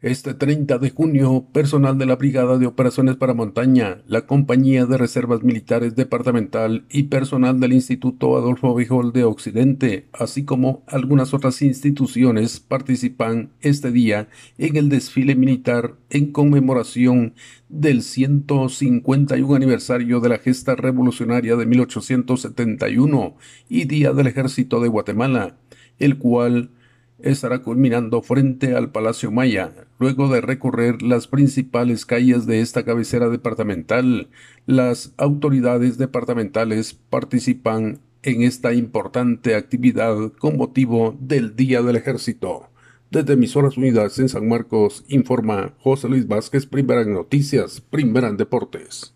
Este 30 de junio, personal de la Brigada de Operaciones para Montaña, la Compañía de Reservas Militares Departamental y personal del Instituto Adolfo Bijol de Occidente, así como algunas otras instituciones, participan este día en el desfile militar en conmemoración del 151 aniversario de la gesta revolucionaria de 1871 y Día del Ejército de Guatemala, el cual estará culminando frente al Palacio Maya, luego de recorrer las principales calles de esta cabecera departamental. Las autoridades departamentales participan en esta importante actividad con motivo del Día del Ejército. Desde Emisoras Unidas en San Marcos informa José Luis Vázquez, Primera en Noticias, Primera en Deportes.